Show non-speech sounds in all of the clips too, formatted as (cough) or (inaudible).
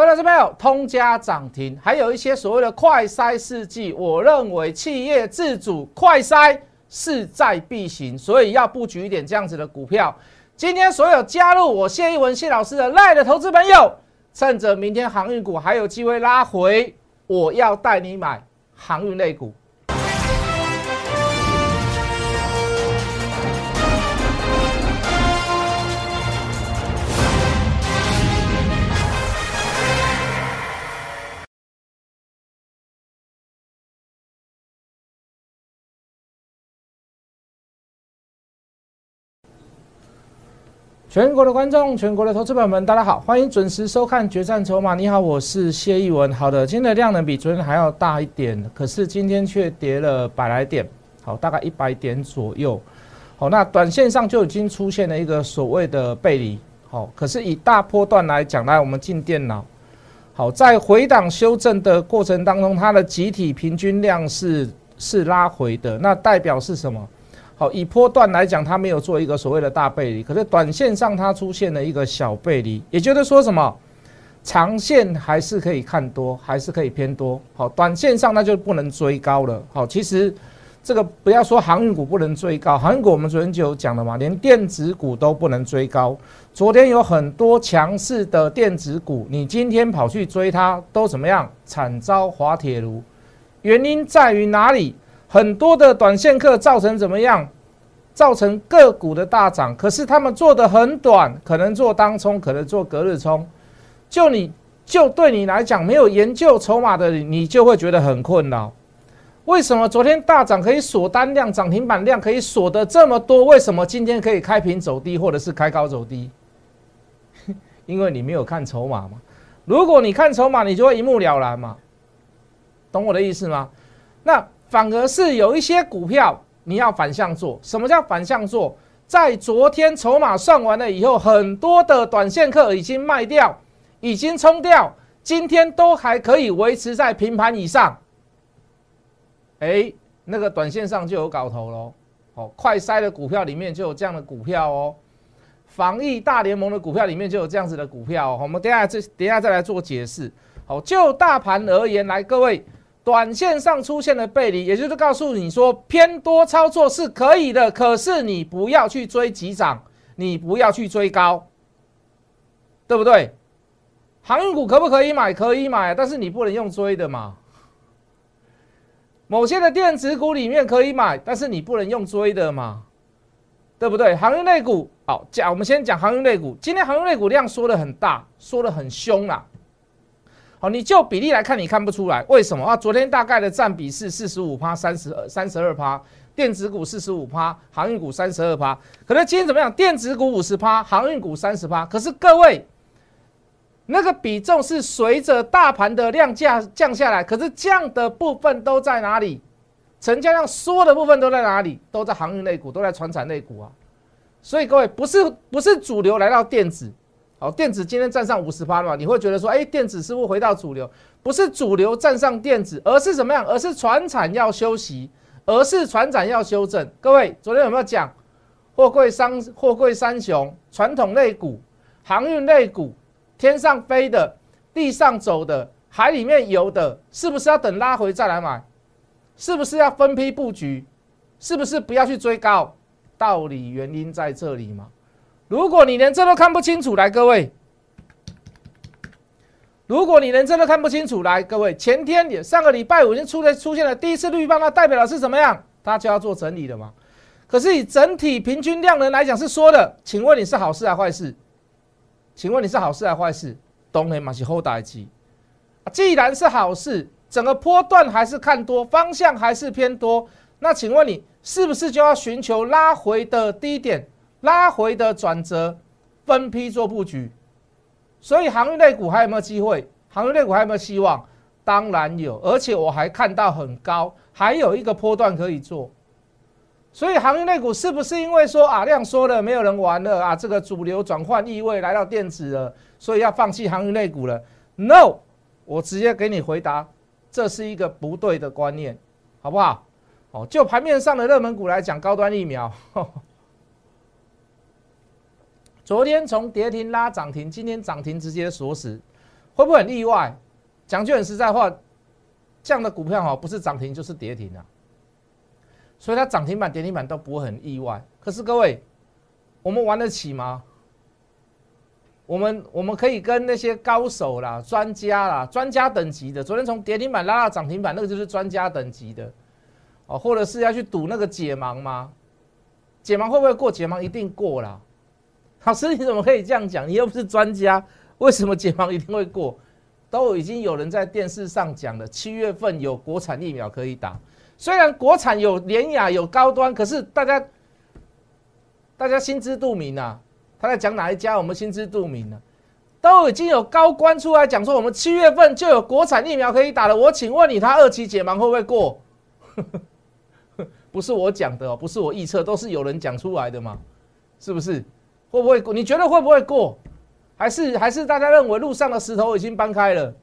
各位投资朋友，通家涨停，还有一些所谓的快筛试剂，我认为企业自主快筛势在必行，所以要布局一点这样子的股票。今天所有加入我谢一文谢老师的赖的投资朋友，趁着明天航运股还有机会拉回，我要带你买航运类股。全国的观众，全国的投资朋友们，大家好，欢迎准时收看《决战筹码》。你好，我是谢逸文。好的，今天的量能比昨天还要大一点，可是今天却跌了百来点，好，大概一百点左右。好，那短线上就已经出现了一个所谓的背离。好，可是以大波段来讲，来我们进电脑。好，在回档修正的过程当中，它的集体平均量是是拉回的，那代表是什么？好，以波段来讲，它没有做一个所谓的大背离，可是短线上它出现了一个小背离，也就是说什么，长线还是可以看多，还是可以偏多。好，短线上那就不能追高了。好，其实这个不要说航运股不能追高，航运股我们昨天就有讲了嘛，连电子股都不能追高。昨天有很多强势的电子股，你今天跑去追它，都怎么样？惨遭滑铁卢。原因在于哪里？很多的短线客造成怎么样？造成个股的大涨，可是他们做的很短，可能做当冲，可能做隔日冲。就你就对你来讲，没有研究筹码的你，就会觉得很困扰。为什么昨天大涨可以锁单量，涨停板量可以锁得这么多？为什么今天可以开平走低，或者是开高走低？(laughs) 因为你没有看筹码嘛。如果你看筹码，你就会一目了然嘛。懂我的意思吗？那。反而是有一些股票你要反向做。什么叫反向做？在昨天筹码算完了以后，很多的短线客已经卖掉，已经冲掉，今天都还可以维持在平盘以上。哎，那个短线上就有搞头喽。哦，快筛的股票里面就有这样的股票哦。防疫大联盟的股票里面就有这样子的股票。我们等下这等下再来做解释。好，就大盘而言，来各位。短线上出现了背离，也就是告诉你说偏多操作是可以的，可是你不要去追急涨，你不要去追高，对不对？航运股可不可以买？可以买，但是你不能用追的嘛。某些的电子股里面可以买，但是你不能用追的嘛，对不对？航运类股，好讲，我们先讲航运类股。今天航运类股量缩的很大，缩的很凶啦。好，你就比例来看，你看不出来为什么啊？昨天大概的占比是四十五趴、三十二、三十二趴，电子股四十五趴，航运股三十二趴。可能今天怎么样？电子股五十趴，航运股三十趴。可是各位，那个比重是随着大盘的量价降下来，可是降的部分都在哪里？成交量缩的部分都在哪里？都在航运类股，都在船产类股啊。所以各位，不是不是主流来到电子。好，电子今天站上五十趴了嘛？你会觉得说，哎，电子是不是回到主流？不是主流站上电子，而是怎么样？而是船产要休息，而是船产要修正。各位，昨天有没有讲货柜三货柜三雄？传统类股、航运类股、天上飞的、地上走的、海里面游的，是不是要等拉回再来买？是不是要分批布局？是不是不要去追高？道理原因在这里吗？如果你连这都看不清楚，来各位，如果你连这都看不清楚，来各位，前天也上个礼拜五已经出了出现了第一次绿棒，那代表的是怎么样？它就要做整理了嘛？可是以整体平均量能来讲是说的，请问你是好事还是坏事？请问你是好事还是坏事？东黑马是后代机既然是好事，整个波段还是看多，方向还是偏多，那请问你是不是就要寻求拉回的低点？拉回的转折，分批做布局，所以航运类股还有没有机会？航运类股还有没有希望？当然有，而且我还看到很高，还有一个波段可以做。所以航运类股是不是因为说啊量缩了，没有人玩了啊？这个主流转换意味来到电子了，所以要放弃航运类股了？No，我直接给你回答，这是一个不对的观念，好不好？哦，就盘面上的热门股来讲，高端疫苗。昨天从跌停拉涨停，今天涨停直接锁死，会不会很意外？讲句很实在话，这样的股票哈，不是涨停就是跌停啊。所以它涨停板、跌停板都不会很意外。可是各位，我们玩得起吗？我们我们可以跟那些高手啦、专家啦、专家等级的，昨天从跌停板拉到涨停板，那个就是专家等级的哦。或者是要去赌那个解盲吗？解盲会不会过？解盲一定过啦。老师，你怎么可以这样讲？你又不是专家，为什么解盲一定会过？都已经有人在电视上讲了，七月份有国产疫苗可以打。虽然国产有廉雅有高端，可是大家大家心知肚明啊。他在讲哪一家？我们心知肚明啊，都已经有高官出来讲说，我们七月份就有国产疫苗可以打了。我请问你，他二期解盲会不会过？(laughs) 不是我讲的哦，不是我预测，都是有人讲出来的嘛，是不是？会不会过？你觉得会不会过？还是还是大家认为路上的石头已经搬开了？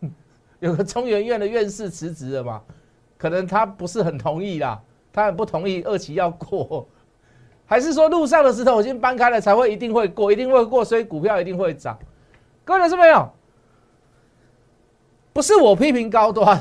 (laughs) 有个中原院的院士辞职了嘛？可能他不是很同意啦，他很不同意二期要过，还是说路上的石头已经搬开了才会一定会过，一定会过，所以股票一定会涨？各位老师没有？不是我批评高端，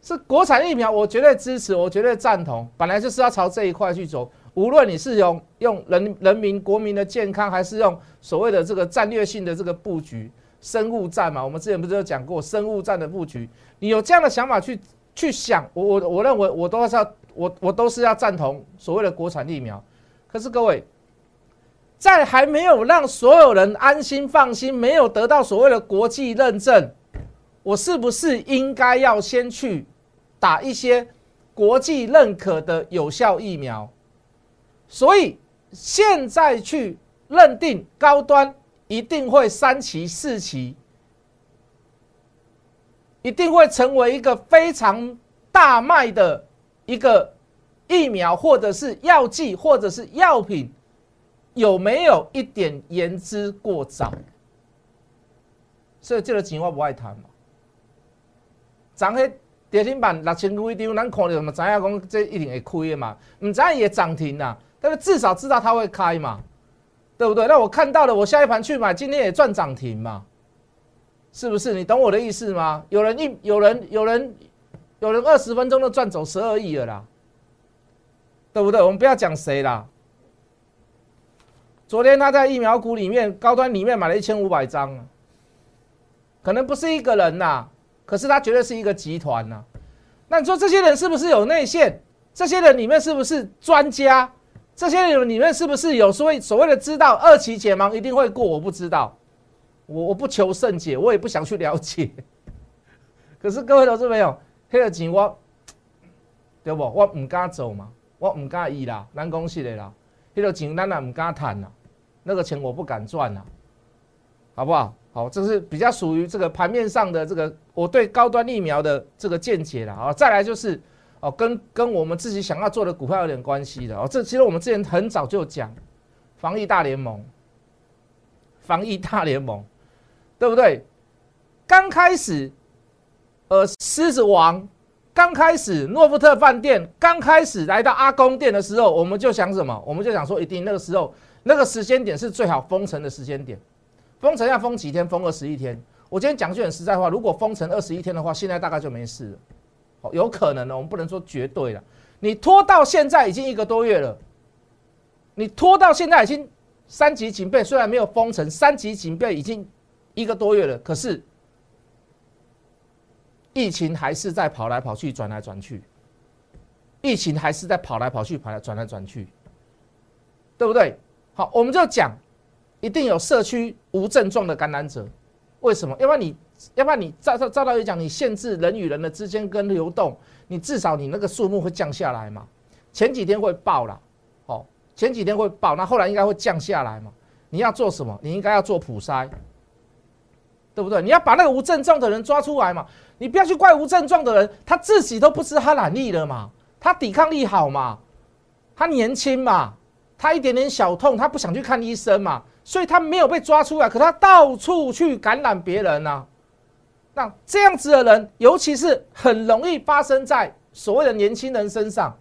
是国产疫苗，我绝对支持，我绝对赞同，本来就是要朝这一块去走。无论你是用用人人民国民的健康，还是用所谓的这个战略性的这个布局，生物战嘛，我们之前不是有讲过生物战的布局？你有这样的想法去去想，我我我认为我都是要我我都是要赞同所谓的国产疫苗。可是各位，在还没有让所有人安心放心，没有得到所谓的国际认证，我是不是应该要先去打一些国际认可的有效疫苗？所以现在去认定高端一定会三期四期，一定会成为一个非常大卖的一个疫苗，或者是药剂，或者是药品，有没有一点言之过早？所以这个情况不爱谈嘛。涨迄跌停板六千几张，咱看到嘛，知影讲这一定会亏的嘛，唔知也涨停啦。但是至少知道它会开嘛，对不对？那我看到了，我下一盘去买，今天也赚涨停嘛，是不是？你懂我的意思吗？有人一有人有人有人二十分钟就赚走十二亿了啦，对不对？我们不要讲谁啦。昨天他在疫苗股里面高端里面买了一千五百张，可能不是一个人呐，可是他绝对是一个集团呐。那你说这些人是不是有内线？这些人里面是不是专家？这些人里面是不是有所谓所谓的知道二期解盲一定会过？我不知道，我我不求甚解，我也不想去了解。(laughs) 可是各位投资朋友，那个钱我对不？我唔敢走嘛，我唔敢意啦，难恭喜的啦。那个钱咱也唔敢谈啦，那个钱我不敢赚啦，好不好？好，这是比较属于这个盘面上的这个我对高端疫苗的这个见解了啊。再来就是。哦，跟跟我们自己想要做的股票有点关系的哦。这其实我们之前很早就讲，防疫大联盟，防疫大联盟，对不对？刚开始，呃，狮子王刚开始，诺富特饭店刚开始来到阿公店的时候，我们就想什么？我们就想说，一定那个时候那个时间点是最好封城的时间点。封城要封几天？封二十一天。我今天讲句很实在话，如果封城二十一天的话，现在大概就没事了。哦有可能的，我们不能说绝对了。你拖到现在已经一个多月了，你拖到现在已经三级警备，虽然没有封城，三级警备已经一个多月了，可是疫情还是在跑来跑去、转来转去，疫情还是在跑来跑去、跑来转来转去，对不对？好，我们就讲，一定有社区无症状的感染者，为什么？因为你。要不然你照照照道理讲，你限制人与人的之间跟流动，你至少你那个数目会降下来嘛？前几天会爆了，哦，前几天会爆，那后来应该会降下来嘛？你要做什么？你应该要做普筛，对不对？你要把那个无症状的人抓出来嘛？你不要去怪无症状的人，他自己都不知他染疫了嘛？他抵抗力好嘛？他年轻嘛？他一点点小痛，他不想去看医生嘛？所以他没有被抓出来，可他到处去感染别人呐。那这样子的人，尤其是很容易发生在所谓的年轻人身上，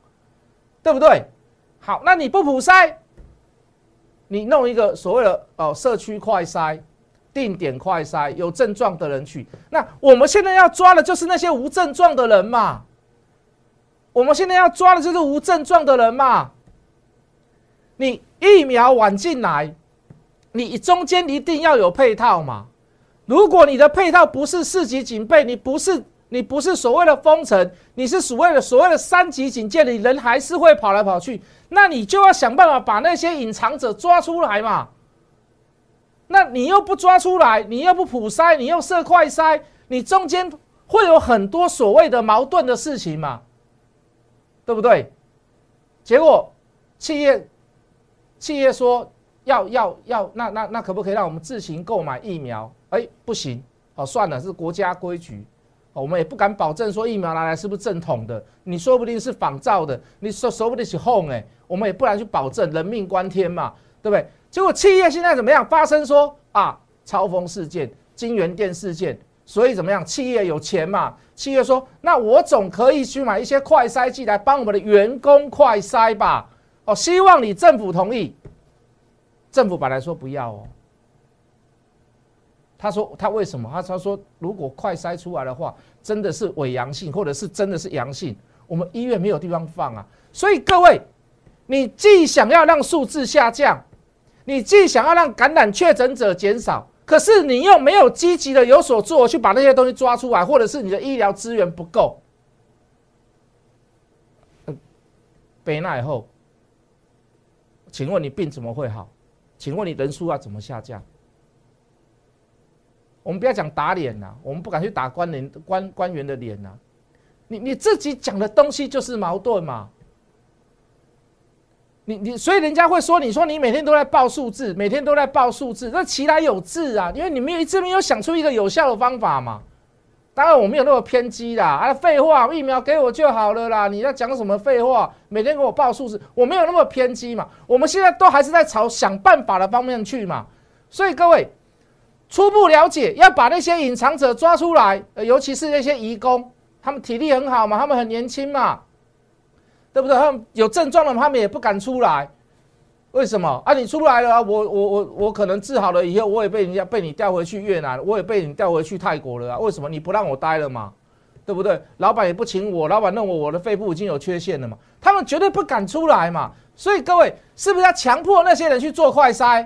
对不对？好，那你不普筛，你弄一个所谓的哦社区快筛，定点快筛，有症状的人去。那我们现在要抓的就是那些无症状的人嘛。我们现在要抓的就是无症状的人嘛。你疫苗晚进来，你中间一定要有配套嘛。如果你的配套不是四级警备，你不是你不是所谓的封城，你是所谓的所谓的三级警戒，你人还是会跑来跑去，那你就要想办法把那些隐藏者抓出来嘛。那你又不抓出来，你又不普筛，你又设快筛，你中间会有很多所谓的矛盾的事情嘛，对不对？结果企业企业说要要要，那那那可不可以让我们自行购买疫苗？哎，不行，哦，算了，是国家规矩，我们也不敢保证说疫苗拿来是不是正统的，你说不定是仿造的，你说说不定是哄哎，我们也不敢去保证，人命关天嘛，对不对？结果企业现在怎么样？发生说啊，超风事件、金源店事件，所以怎么样？企业有钱嘛？企业说，那我总可以去买一些快筛剂来帮我们的员工快筛吧？哦，希望你政府同意。政府本来说不要哦，他说他为什么？他他说如果快筛出来的话，真的是伪阳性，或者是真的是阳性，我们医院没有地方放啊。所以各位，你既想要让数字下降。你既想要让感染确诊者减少，可是你又没有积极的有所做去把那些东西抓出来，或者是你的医疗资源不够。北纳以后，请问你病怎么会好？请问你人数要怎么下降？我们不要讲打脸呐，我们不敢去打官员官官员的脸呐。你你自己讲的东西就是矛盾嘛。你你所以人家会说，你说你每天都在报数字，每天都在报数字，那其来有志啊，因为你没有一直没有想出一个有效的方法嘛。当然我没有那么偏激啦，啊，废话，疫苗给我就好了啦。你要讲什么废话？每天给我报数字，我没有那么偏激嘛。我们现在都还是在朝想办法的方面去嘛。所以各位初步了解，要把那些隐藏者抓出来，尤其是那些移工，他们体力很好嘛，他们很年轻嘛。对不对？他们有症状了，他们也不敢出来。为什么啊？你出来了，我我我我可能治好了以后，我也被人家被你调回去越南，我也被你调回去泰国了啊？为什么你不让我待了嘛？对不对？老板也不请我，老板认为我的肺部已经有缺陷了嘛？他们绝对不敢出来嘛。所以各位是不是要强迫那些人去做快筛？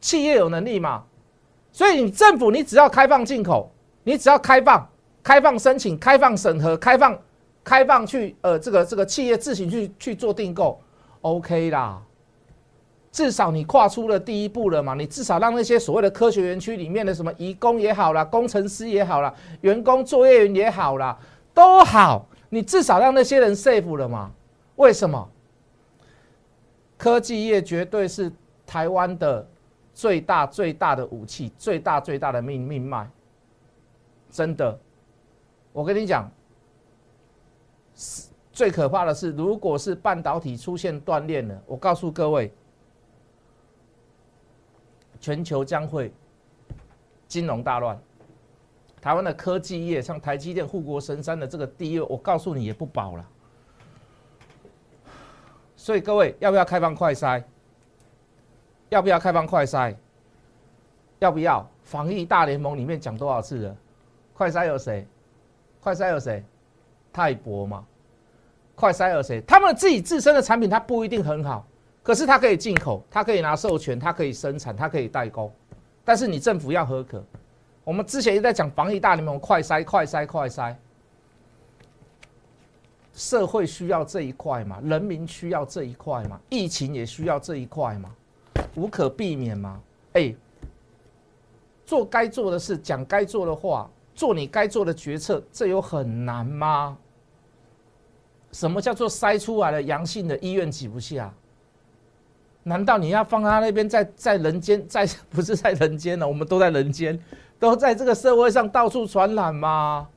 企业有能力嘛？所以你政府你只要开放进口，你只要开放开放申请、开放审核、开放。开放去，呃，这个这个企业自行去去做订购，OK 啦，至少你跨出了第一步了嘛，你至少让那些所谓的科学园区里面的什么移工也好啦，工程师也好啦，员工作业员也好啦，都好，你至少让那些人 safe 了嘛？为什么？科技业绝对是台湾的最大最大的武器，最大最大的命命脉，真的，我跟你讲。最可怕的是，如果是半导体出现断裂了，我告诉各位，全球将会金融大乱。台湾的科技业，像台积电、护国神山的这个地位，我告诉你也不保了。所以各位，要不要开放快筛？要不要开放快筛？要不要？防疫大联盟里面讲多少次了？快筛有谁？快筛有谁？泰博嘛，快筛有谁？他们自己自身的产品，它不一定很好，可是它可以进口，它可以拿授权，它可以生产，它可以代工，但是你政府要合可。我们之前也在讲防疫大联盟，快筛、快筛、快筛，社会需要这一块嘛，人民需要这一块嘛，疫情也需要这一块嘛，无可避免嘛。哎，做该做的事，讲该做的话。做你该做的决策，这有很难吗？什么叫做筛出来的阳性的医院挤不下？难道你要放他那边在在人间，在不是在人间呢？我们都在人间，都在这个社会上到处传染吗？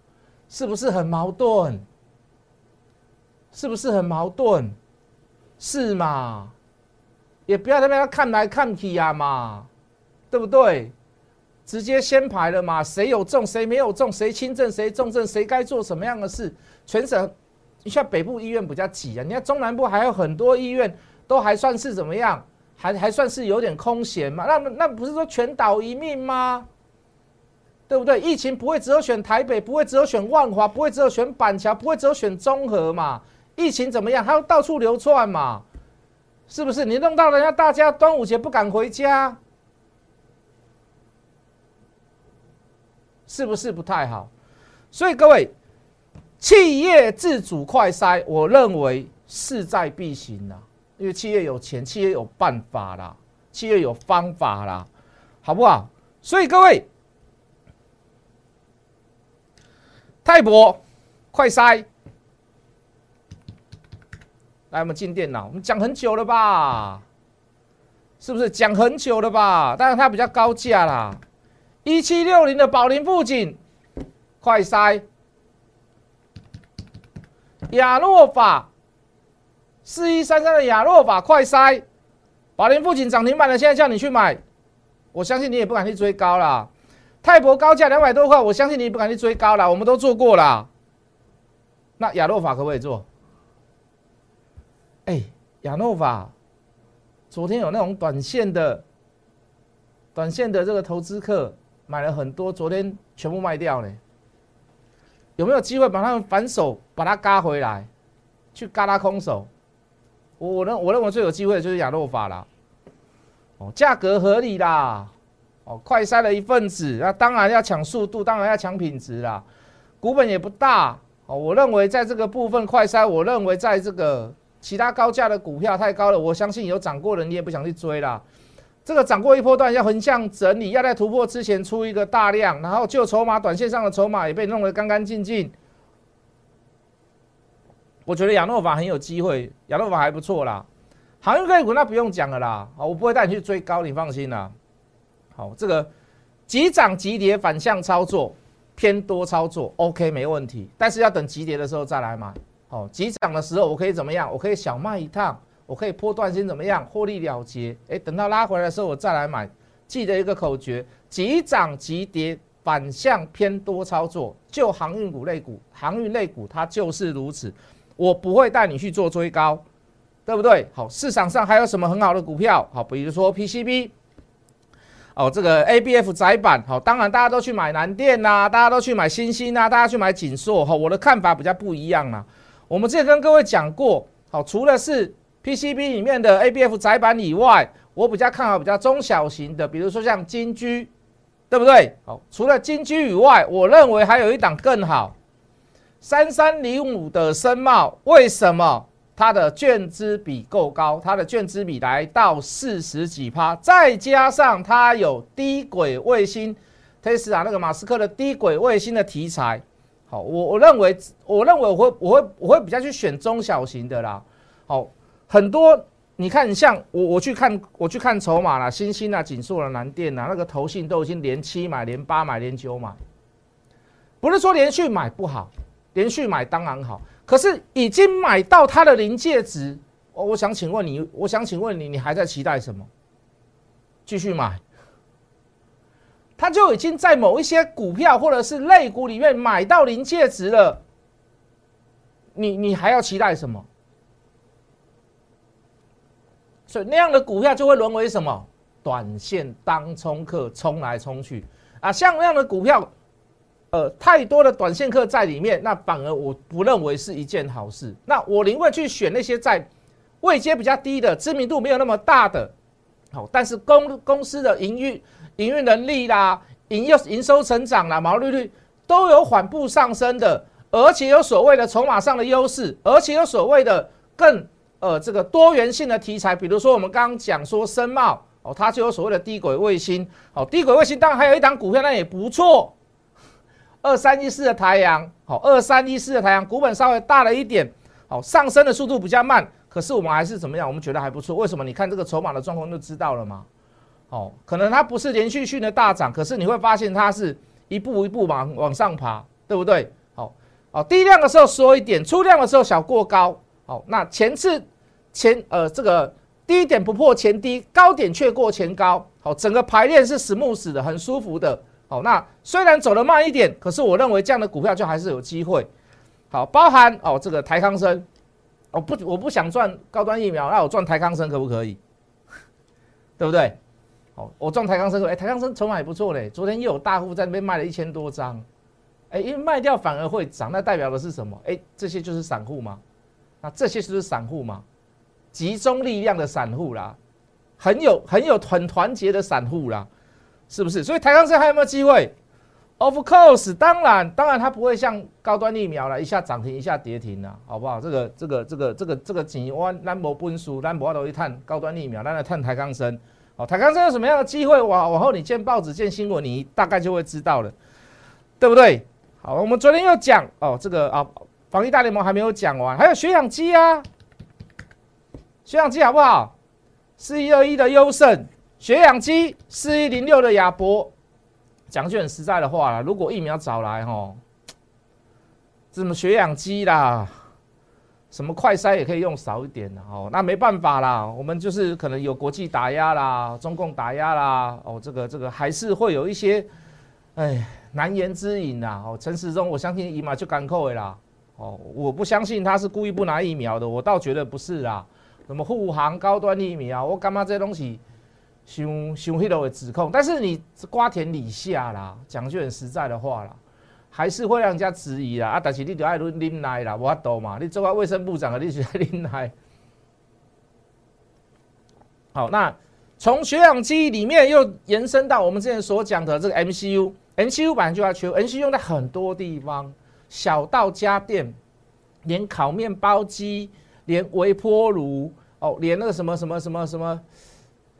是不是很矛盾？是不是很矛盾？是嘛？也不要在那边看来看去呀嘛，对不对？直接先排了嘛？谁有中，谁没有中，谁轻症，谁重症，谁该做什么样的事？全省，你像北部医院比较挤啊，你看中南部还有很多医院都还算是怎么样？还还算是有点空闲嘛？那那不是说全岛一命吗？对不对？疫情不会只有选台北，不会只有选万华，不会只有选板桥，不会只有选中和嘛？疫情怎么样？它要到处流窜嘛？是不是？你弄到人家大家端午节不敢回家，是不是不太好？所以各位，企业自主快筛，我认为势在必行啦。因为企业有钱，企业有办法啦，企业有方法啦，好不好？所以各位。泰博，快筛！来，我们进电脑。我们讲很久了吧？是不是讲很久了吧？但是它比较高价啦。一七六零的宝林富锦，快筛！亚诺法，四一三三的亚诺法，快筛！宝林富锦涨停板了，现在叫你去买，我相信你也不敢去追高了。泰博高价两百多块，我相信你也不敢去追高了。我们都做过了，那亚诺法可不可以做？哎，亚诺法昨天有那种短线的、短线的这个投资客买了很多，昨天全部卖掉了。有没有机会把他们反手把它嘎回来，去嘎他空手？我我认我认为最有机会的就是亚诺法了。哦，价格合理啦。哦，快筛了一份子，那当然要抢速度，当然要抢品质啦。股本也不大哦，我认为在这个部分快筛，我认为在这个其他高价的股票太高了，我相信有涨过的你也不想去追啦。这个涨过一波段要横向整理，要在突破之前出一个大量，然后就筹码、短线上的筹码也被弄得干干净净。我觉得亚诺法很有机会，亚诺法还不错啦。航运类股那不用讲了啦，啊，我不会带你去追高，你放心啦。好，这个急涨急跌反向操作，偏多操作，OK 没问题。但是要等急跌的时候再来买。好，急涨的时候我可以怎么样？我可以小卖一趟，我可以破断心怎么样？获利了结。哎，等到拉回来的时候我再来买。记得一个口诀：急涨急跌反向偏多操作。就航运股类股，航运类股它就是如此。我不会带你去做追高，对不对？好，市场上还有什么很好的股票？好，比如说 PCB。哦，这个 A B F 窄板，好，当然大家都去买南电呐，大家都去买新兴呐，大家去买锦硕，哈，我的看法比较不一样啦。我们之前跟各位讲过，好，除了是 P C B 里面的 A B F 窄板以外，我比较看好比较中小型的，比如说像金居，对不对？好，除了金居以外，我认为还有一档更好，三三零五的深茂，为什么？它的券资比够高，它的券资比来到四十几趴，再加上它有低轨卫星，Tesla 那个马斯克的低轨卫星的题材，好，我我认为，我认为我会我会我会比较去选中小型的啦，好，很多你看像我我去看我去看筹码啦，新兴啊、锦硕啊、南电啊，那个投信都已经连七买、连八买、连九买，不是说连续买不好，连续买当然好。可是已经买到它的临界值，我我想请问你，我想请问你，你还在期待什么？继续买？它就已经在某一些股票或者是类股里面买到临界值了，你你还要期待什么？所以那样的股票就会沦为什么？短线当冲客冲来冲去啊，像那样的股票。呃，太多的短线客在里面，那反而我不认为是一件好事。那我宁愿去选那些在位阶比较低的、知名度没有那么大的，好，但是公公司的营运营运能力啦、营业营收成长啦、毛利率都有缓步上升的，而且有所谓的筹码上的优势，而且有所谓的更呃这个多元性的题材，比如说我们刚刚讲说深茂哦，它就有所谓的低轨卫星，哦，低轨卫星当然还有一档股票，那也不错。二三一四的太阳，好，二三一四的太阳股本稍微大了一点，好，上升的速度比较慢，可是我们还是怎么样？我们觉得还不错。为什么？你看这个筹码的状况就知道了吗？哦，可能它不是连续性的大涨，可是你会发现它是一步一步往往上爬，对不对？好，哦，低量的时候缩一点，出量的时候小过高，好，那前次前呃这个低点不破前低，高点却过前高，好，整个排列是 smooth 的，很舒服的。好，那虽然走得慢一点，可是我认为这样的股票就还是有机会。好，包含哦这个台康生，我不我不想赚高端疫苗，那我赚台康生可不可以？对不对？好，我赚台康生说，哎，台康生筹码也不错嘞，昨天又有大户在那边卖了一千多张，哎，因为卖掉反而会涨，那代表的是什么？哎，这些就是散户吗？那这些就是散户吗？集中力量的散户啦，很有很有很团结的散户啦，是不是？所以台钢生还有没有机会？Of course，当然，当然它不会像高端疫苗了，一下涨停，一下跌停了，好不好？这个这个这个这个这个钱，我咱无本事，咱无法度去探高端疫苗，咱来探台钢生。哦，台钢生有什么样的机会？往往后你见报纸、见新闻，你大概就会知道了，对不对？好，我们昨天又讲哦，这个啊，防疫大联盟还没有讲完，还有血氧机啊，血氧机好不好？四一二一的优胜，血氧机四一零六的亚博，讲句很实在的话啦，如果疫苗早来吼，什么血氧机啦。什么快筛也可以用少一点的哦，那没办法啦，我们就是可能有国际打压啦，中共打压啦，哦，这个这个还是会有一些，哎，难言之隐呐。哦，陈时中，我相信伊马就敢扣的啦。哦，我不相信他是故意不拿疫苗的，我倒觉得不是啦。什么护航高端疫苗，我干嘛这些东西，凶凶黑的的指控？但是你瓜田李下啦，讲句很实在的话啦。还是会让人家质疑啦，啊！但是你就爱论忍耐啦，无法度嘛。你做个卫生部长啊，你就爱 (laughs) 忍耐。好，那从血氧机里面又延伸到我们之前所讲的这个 MCU，MCU 本来就要求，MCU 在很多地方，小到家电，连烤面包机，连微波炉，哦，连那个什么什么什么什么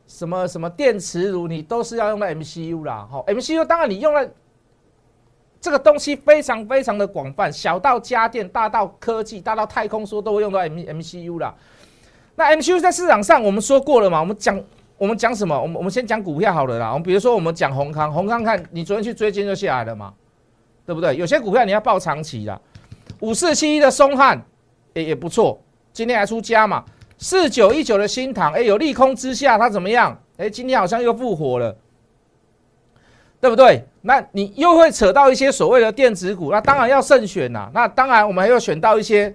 什么什么电磁炉，你都是要用到 MCU 啦。好，MCU 当然你用了。这个东西非常非常的广泛，小到家电，大到科技，大到太空，说都会用到 M M C U 啦。那 M C U 在市场上，我们说过了嘛？我们讲我们讲什么？我们我们先讲股票好了啦。我们比如说我们讲宏康，宏康看你昨天去追，今天就下来了嘛，对不对？有些股票你要报长期的，五四七一的松汉也也不错，今天还出加嘛。四九一九的新塘，哎，有利空之下它怎么样？哎，今天好像又复活了。对不对？那你又会扯到一些所谓的电子股，那当然要慎选呐。那当然，我们还要选到一些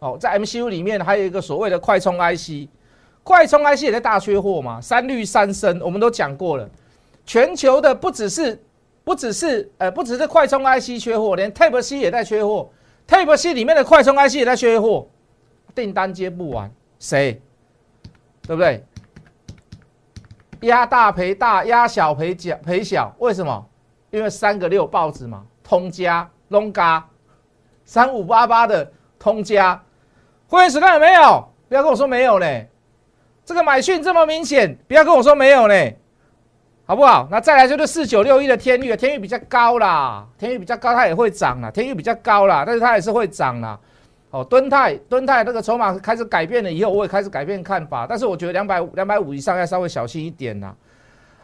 哦，在 MCU 里面还有一个所谓的快充 IC，快充 IC 也在大缺货嘛。三绿三升，我们都讲过了，全球的不只是不只是呃，不只是快充 IC 缺货，连 Type C 也在缺货，Type C 里面的快充 IC 也在缺货，订单接不完，谁？对不对？压大赔大，压小赔小赔小，为什么？因为三个六报纸嘛，通家、龙嘎，三五八八的通家，会员时看有没有？不要跟我说没有嘞，这个买讯这么明显，不要跟我说没有嘞，好不好？那再来就是四九六一的天域，天域比较高啦，天域比较高，它也会涨啦，天域比较高啦，但是它也是会涨啦。哦，敦泰，敦泰那个筹码开始改变了以后，我也开始改变看法。但是我觉得两百五、两百五以上要稍微小心一点呐。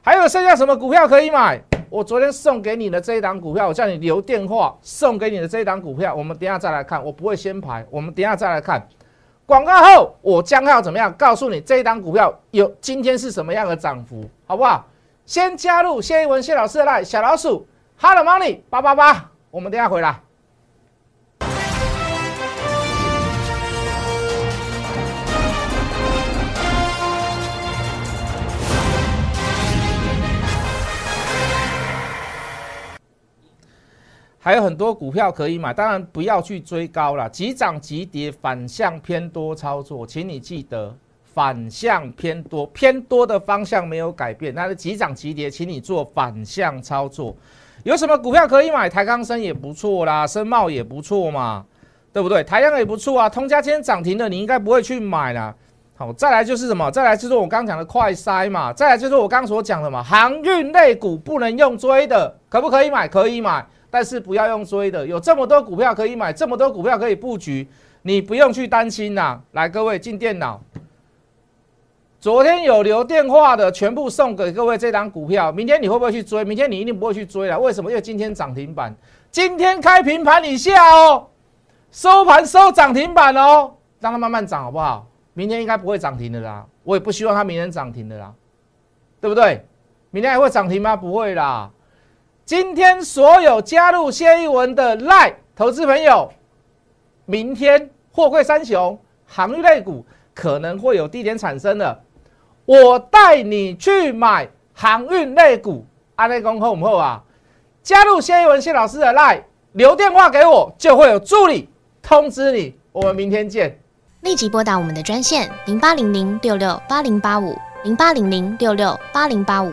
还有剩下什么股票可以买？我昨天送给你的这一档股票，我叫你留电话送给你的这一档股票，我们等下再来看。我不会先排，我们等下再来看。广告后，我将要怎么样告诉你这一档股票有今天是什么样的涨幅，好不好？先加入谢一文谢老师的赖小老鼠，Hello Money 八八八，我们等下回来。还有很多股票可以买，当然不要去追高了，急涨急跌，反向偏多操作，请你记得反向偏多，偏多的方向没有改变，那是急涨急跌，请你做反向操作。有什么股票可以买？台钢生也不错啦，深茂也不错嘛，对不对？台阳也不错啊，通家今天涨停的，你应该不会去买啦。好，再来就是什么？再来就是我刚讲的快筛嘛，再来就是我刚所讲的嘛，航运类股不能用追的，可不可以买？可以买。但是不要用追的，有这么多股票可以买，这么多股票可以布局，你不用去担心呐。来，各位进电脑，昨天有留电话的，全部送给各位这张股票。明天你会不会去追？明天你一定不会去追了。为什么？因为今天涨停板，今天开平盘以下哦，收盘收涨停板哦，让它慢慢涨好不好？明天应该不会涨停的啦，我也不希望它明天涨停的啦，对不对？明天还会涨停吗？不会啦。今天所有加入谢一文的赖投资朋友，明天货柜三雄航运类股可能会有低点产生的。我带你去买航运类股，阿内公后唔后啊？加入谢一文谢老师的 line，留电话给我，就会有助理通知你。我们明天见。立即拨打我们的专线零八零零六六八零八五零八零零六六八零八五